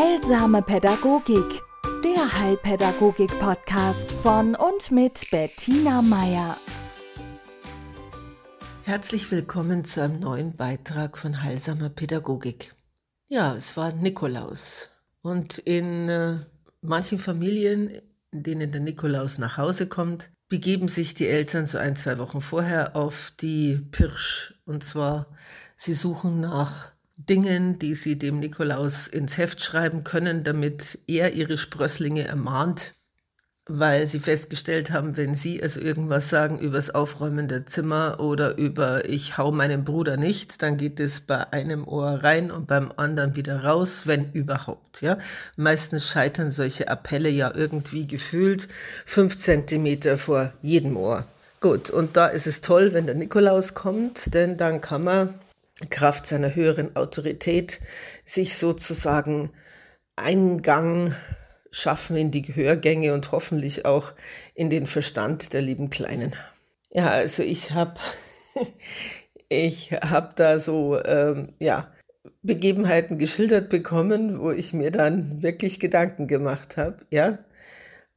Heilsame Pädagogik, der Heilpädagogik-Podcast von und mit Bettina Meier. Herzlich willkommen zu einem neuen Beitrag von Heilsamer Pädagogik. Ja, es war Nikolaus. Und in äh, manchen Familien, in denen der Nikolaus nach Hause kommt, begeben sich die Eltern so ein, zwei Wochen vorher auf die Pirsch. Und zwar, sie suchen nach Dingen, die sie dem Nikolaus ins Heft schreiben können, damit er ihre Sprösslinge ermahnt, weil sie festgestellt haben, wenn sie also irgendwas sagen über das Aufräumen der Zimmer oder über ich hau meinen Bruder nicht, dann geht es bei einem Ohr rein und beim anderen wieder raus, wenn überhaupt. Ja, meistens scheitern solche Appelle ja irgendwie gefühlt fünf Zentimeter vor jedem Ohr. Gut, und da ist es toll, wenn der Nikolaus kommt, denn dann kann man Kraft seiner höheren Autorität sich sozusagen Eingang schaffen in die Gehörgänge und hoffentlich auch in den Verstand der lieben Kleinen. Ja, also ich habe ich habe da so ähm, ja Begebenheiten geschildert bekommen, wo ich mir dann wirklich Gedanken gemacht habe. Ja,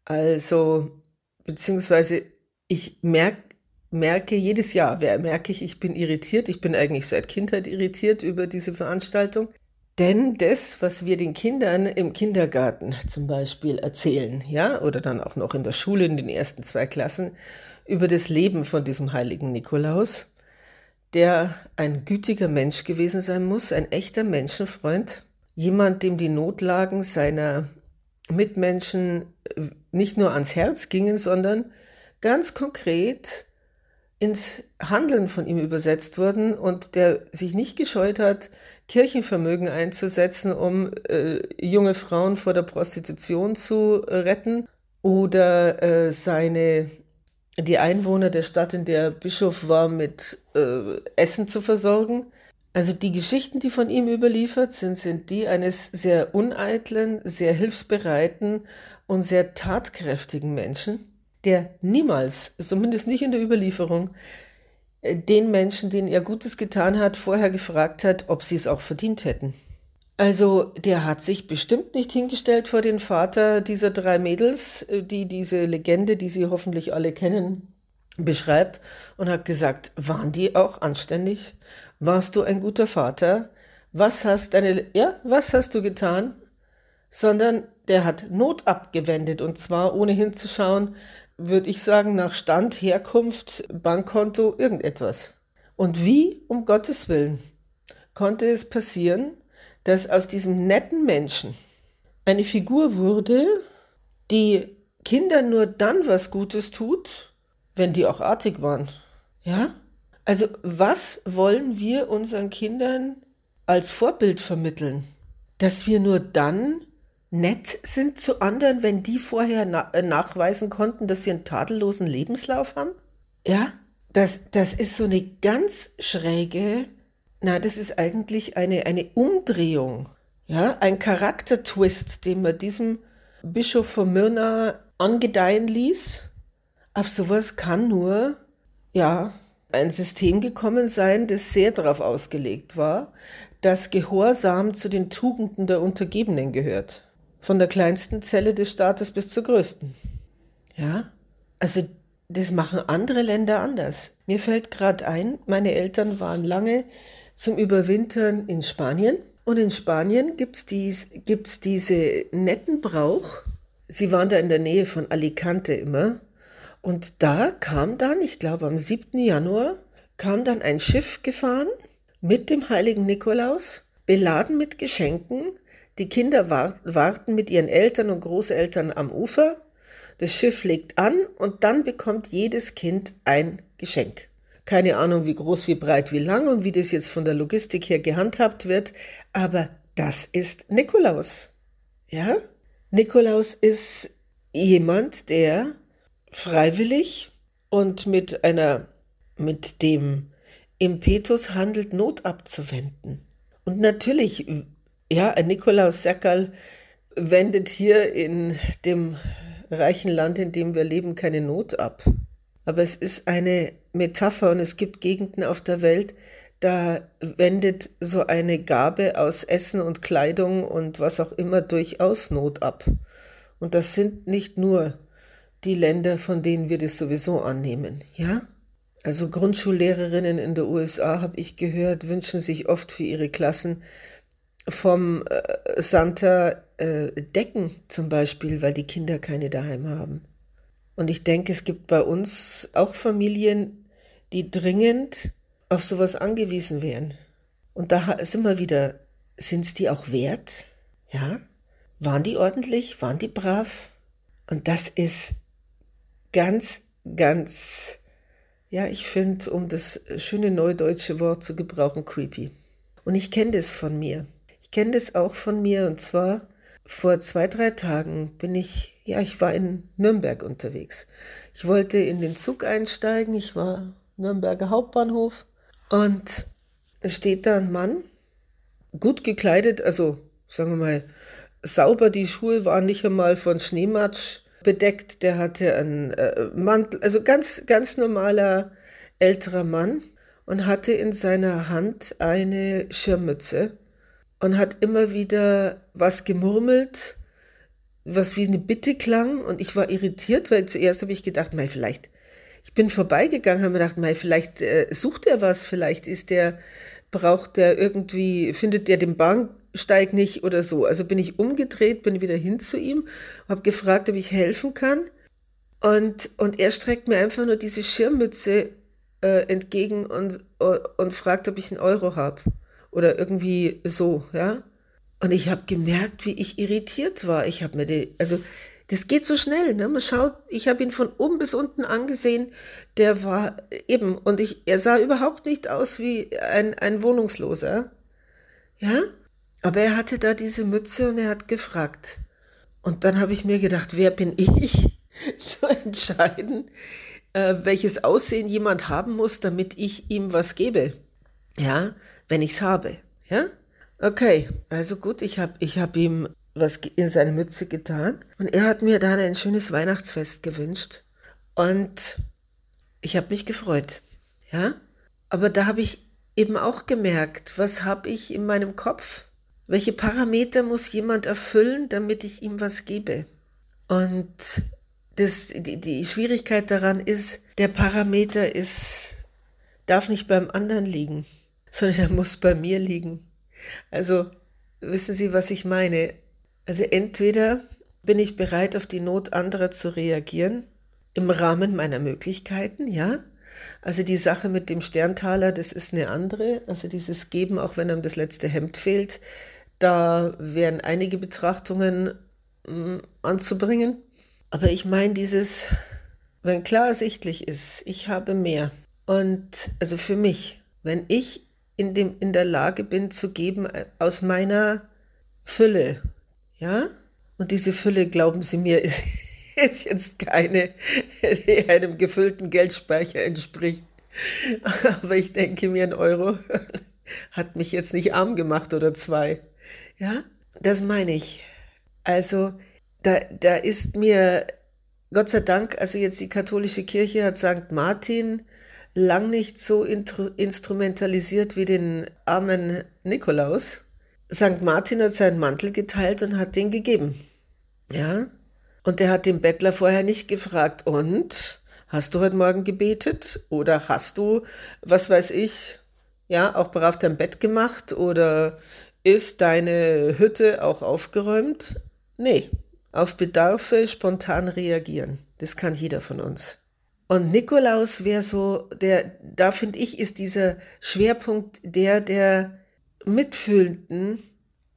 also beziehungsweise ich merke merke jedes Jahr, merke ich, ich bin irritiert. Ich bin eigentlich seit Kindheit irritiert über diese Veranstaltung. Denn das, was wir den Kindern im Kindergarten zum Beispiel erzählen, ja, oder dann auch noch in der Schule in den ersten zwei Klassen, über das Leben von diesem heiligen Nikolaus, der ein gütiger Mensch gewesen sein muss, ein echter Menschenfreund, jemand, dem die Notlagen seiner Mitmenschen nicht nur ans Herz gingen, sondern ganz konkret ins Handeln von ihm übersetzt wurden und der sich nicht gescheut hat, Kirchenvermögen einzusetzen, um äh, junge Frauen vor der Prostitution zu retten oder äh, seine die Einwohner der Stadt, in der Bischof war, mit äh, Essen zu versorgen. Also die Geschichten, die von ihm überliefert sind, sind die eines sehr uneitlen, sehr hilfsbereiten und sehr tatkräftigen Menschen der niemals, zumindest nicht in der Überlieferung, äh, den Menschen, denen er Gutes getan hat, vorher gefragt hat, ob sie es auch verdient hätten. Also der hat sich bestimmt nicht hingestellt vor den Vater dieser drei Mädels, äh, die diese Legende, die Sie hoffentlich alle kennen, beschreibt und hat gesagt, waren die auch anständig? Warst du ein guter Vater? Was hast deine, ja, was hast du getan? Sondern der hat Not abgewendet und zwar ohne hinzuschauen, würde ich sagen, nach Stand, Herkunft, Bankkonto, irgendetwas. Und wie, um Gottes Willen, konnte es passieren, dass aus diesem netten Menschen eine Figur wurde, die Kindern nur dann was Gutes tut, wenn die auch artig waren. Ja? Also was wollen wir unseren Kindern als Vorbild vermitteln? Dass wir nur dann nett sind zu anderen, wenn die vorher na äh, nachweisen konnten, dass sie einen tadellosen Lebenslauf haben? Ja, das, das ist so eine ganz schräge, na, das ist eigentlich eine, eine Umdrehung, ja, ein Charaktertwist, den man diesem Bischof von Myrna angedeihen ließ. Auf sowas kann nur, ja, ein System gekommen sein, das sehr darauf ausgelegt war, dass Gehorsam zu den Tugenden der Untergebenen gehört. Von der kleinsten Zelle des Staates bis zur größten. Ja, also das machen andere Länder anders. Mir fällt gerade ein, meine Eltern waren lange zum Überwintern in Spanien. Und in Spanien gibt es dies, gibt's diese netten Brauch. Sie waren da in der Nähe von Alicante immer. Und da kam dann, ich glaube am 7. Januar, kam dann ein Schiff gefahren mit dem heiligen Nikolaus, beladen mit Geschenken die Kinder warten mit ihren Eltern und Großeltern am Ufer. Das Schiff legt an und dann bekommt jedes Kind ein Geschenk. Keine Ahnung, wie groß, wie breit, wie lang und wie das jetzt von der Logistik her gehandhabt wird, aber das ist Nikolaus. Ja? Nikolaus ist jemand, der freiwillig und mit einer, mit dem Impetus handelt, Not abzuwenden. Und natürlich ja, Nikolaus Serkerl wendet hier in dem reichen Land, in dem wir leben, keine Not ab. Aber es ist eine Metapher und es gibt Gegenden auf der Welt, da wendet so eine Gabe aus Essen und Kleidung und was auch immer durchaus Not ab. Und das sind nicht nur die Länder, von denen wir das sowieso annehmen, ja? Also Grundschullehrerinnen in den USA, habe ich gehört, wünschen sich oft für ihre Klassen vom äh, Santa äh, Decken zum Beispiel, weil die Kinder keine daheim haben. Und ich denke, es gibt bei uns auch Familien, die dringend auf sowas angewiesen wären. Und da sind wir wieder, sind es die auch wert? Ja? Waren die ordentlich? Waren die brav? Und das ist ganz, ganz, ja, ich finde, um das schöne neudeutsche Wort zu gebrauchen, creepy. Und ich kenne das von mir. Kenne das auch von mir. Und zwar vor zwei, drei Tagen bin ich, ja, ich war in Nürnberg unterwegs. Ich wollte in den Zug einsteigen, ich war Nürnberger Hauptbahnhof. Und steht da ein Mann, gut gekleidet, also sagen wir mal, sauber, die Schuhe waren nicht einmal von Schneematsch bedeckt, der hatte einen äh, Mantel, also ganz, ganz normaler älterer Mann und hatte in seiner Hand eine Schirmmütze und hat immer wieder was gemurmelt, was wie eine Bitte klang. Und ich war irritiert, weil zuerst habe ich gedacht, mei, vielleicht, ich bin vorbeigegangen, habe mir gedacht, mei, vielleicht äh, sucht er was, vielleicht ist der, braucht der irgendwie, findet der den Bahnsteig nicht oder so. Also bin ich umgedreht, bin wieder hin zu ihm, habe gefragt, ob ich helfen kann. Und, und er streckt mir einfach nur diese Schirmmütze äh, entgegen und, und, und fragt, ob ich einen Euro habe oder irgendwie so, ja. Und ich habe gemerkt, wie ich irritiert war. Ich habe mir die, also das geht so schnell, ne? Man schaut, ich habe ihn von oben bis unten angesehen, der war eben, und ich, er sah überhaupt nicht aus wie ein, ein Wohnungsloser. Ja? Aber er hatte da diese Mütze und er hat gefragt. Und dann habe ich mir gedacht, wer bin ich, zu entscheiden, äh, welches Aussehen jemand haben muss, damit ich ihm was gebe. Ja, wenn ich es habe. Ja? Okay, also gut, ich habe ich hab ihm was in seine Mütze getan und er hat mir dann ein schönes Weihnachtsfest gewünscht und ich habe mich gefreut. Ja? Aber da habe ich eben auch gemerkt, was habe ich in meinem Kopf? Welche Parameter muss jemand erfüllen, damit ich ihm was gebe? Und das, die, die Schwierigkeit daran ist, der Parameter ist, darf nicht beim anderen liegen sondern er muss bei mir liegen. Also wissen Sie, was ich meine? Also entweder bin ich bereit, auf die Not anderer zu reagieren, im Rahmen meiner Möglichkeiten, ja. Also die Sache mit dem Sterntaler, das ist eine andere. Also dieses Geben, auch wenn einem das letzte Hemd fehlt, da wären einige Betrachtungen mh, mm, anzubringen. Aber ich meine dieses, wenn klar ersichtlich ist, ich habe mehr. Und also für mich, wenn ich in, dem, in der Lage bin zu geben äh, aus meiner Fülle. Ja? Und diese Fülle, glauben Sie mir, ist, ist jetzt keine, die einem gefüllten Geldspeicher entspricht. Aber ich denke mir, ein Euro hat mich jetzt nicht arm gemacht oder zwei. Ja, das meine ich. Also, da, da ist mir, Gott sei Dank, also jetzt die katholische Kirche hat St. Martin lang nicht so instrumentalisiert wie den armen Nikolaus. St. Martin hat seinen Mantel geteilt und hat den gegeben. Ja? Und der hat den Bettler vorher nicht gefragt, und? Hast du heute Morgen gebetet? Oder hast du, was weiß ich, ja, auch brav dein Bett gemacht? Oder ist deine Hütte auch aufgeräumt? Nee. Auf Bedarfe spontan reagieren. Das kann jeder von uns. Und Nikolaus wäre so, der, da finde ich, ist dieser Schwerpunkt der der mitfühlenden,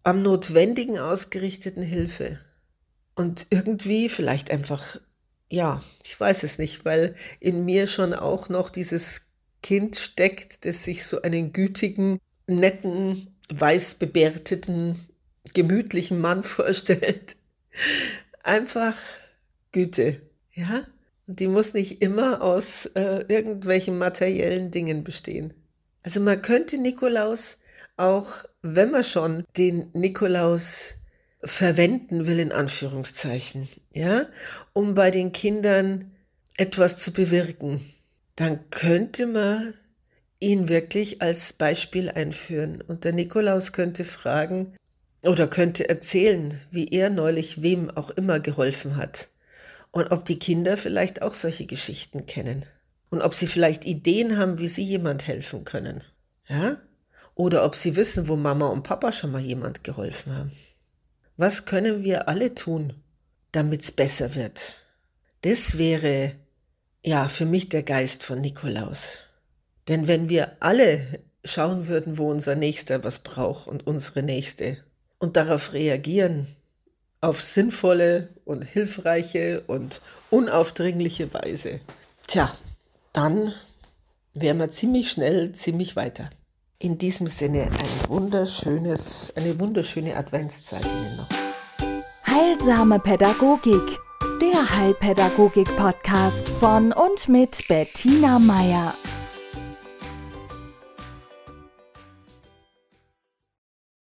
am Notwendigen ausgerichteten Hilfe. Und irgendwie vielleicht einfach, ja, ich weiß es nicht, weil in mir schon auch noch dieses Kind steckt, das sich so einen gütigen, netten, weißbebärteten, gemütlichen Mann vorstellt. Einfach Güte, ja? Und die muss nicht immer aus äh, irgendwelchen materiellen Dingen bestehen. Also man könnte Nikolaus auch, wenn man schon den Nikolaus verwenden will, in Anführungszeichen, ja, um bei den Kindern etwas zu bewirken, dann könnte man ihn wirklich als Beispiel einführen. Und der Nikolaus könnte fragen oder könnte erzählen, wie er neulich wem auch immer geholfen hat. Und ob die Kinder vielleicht auch solche Geschichten kennen. Und ob sie vielleicht Ideen haben, wie sie jemand helfen können. Ja? Oder ob sie wissen, wo Mama und Papa schon mal jemand geholfen haben. Was können wir alle tun, damit es besser wird? Das wäre ja für mich der Geist von Nikolaus. Denn wenn wir alle schauen würden, wo unser Nächster was braucht und unsere Nächste und darauf reagieren, auf sinnvolle und hilfreiche und unaufdringliche Weise, tja, dann wären wir ziemlich schnell, ziemlich weiter. In diesem Sinne ein wunderschönes, eine wunderschöne Adventszeit Ihnen noch. Heilsame Pädagogik, der Heilpädagogik-Podcast von und mit Bettina Meier.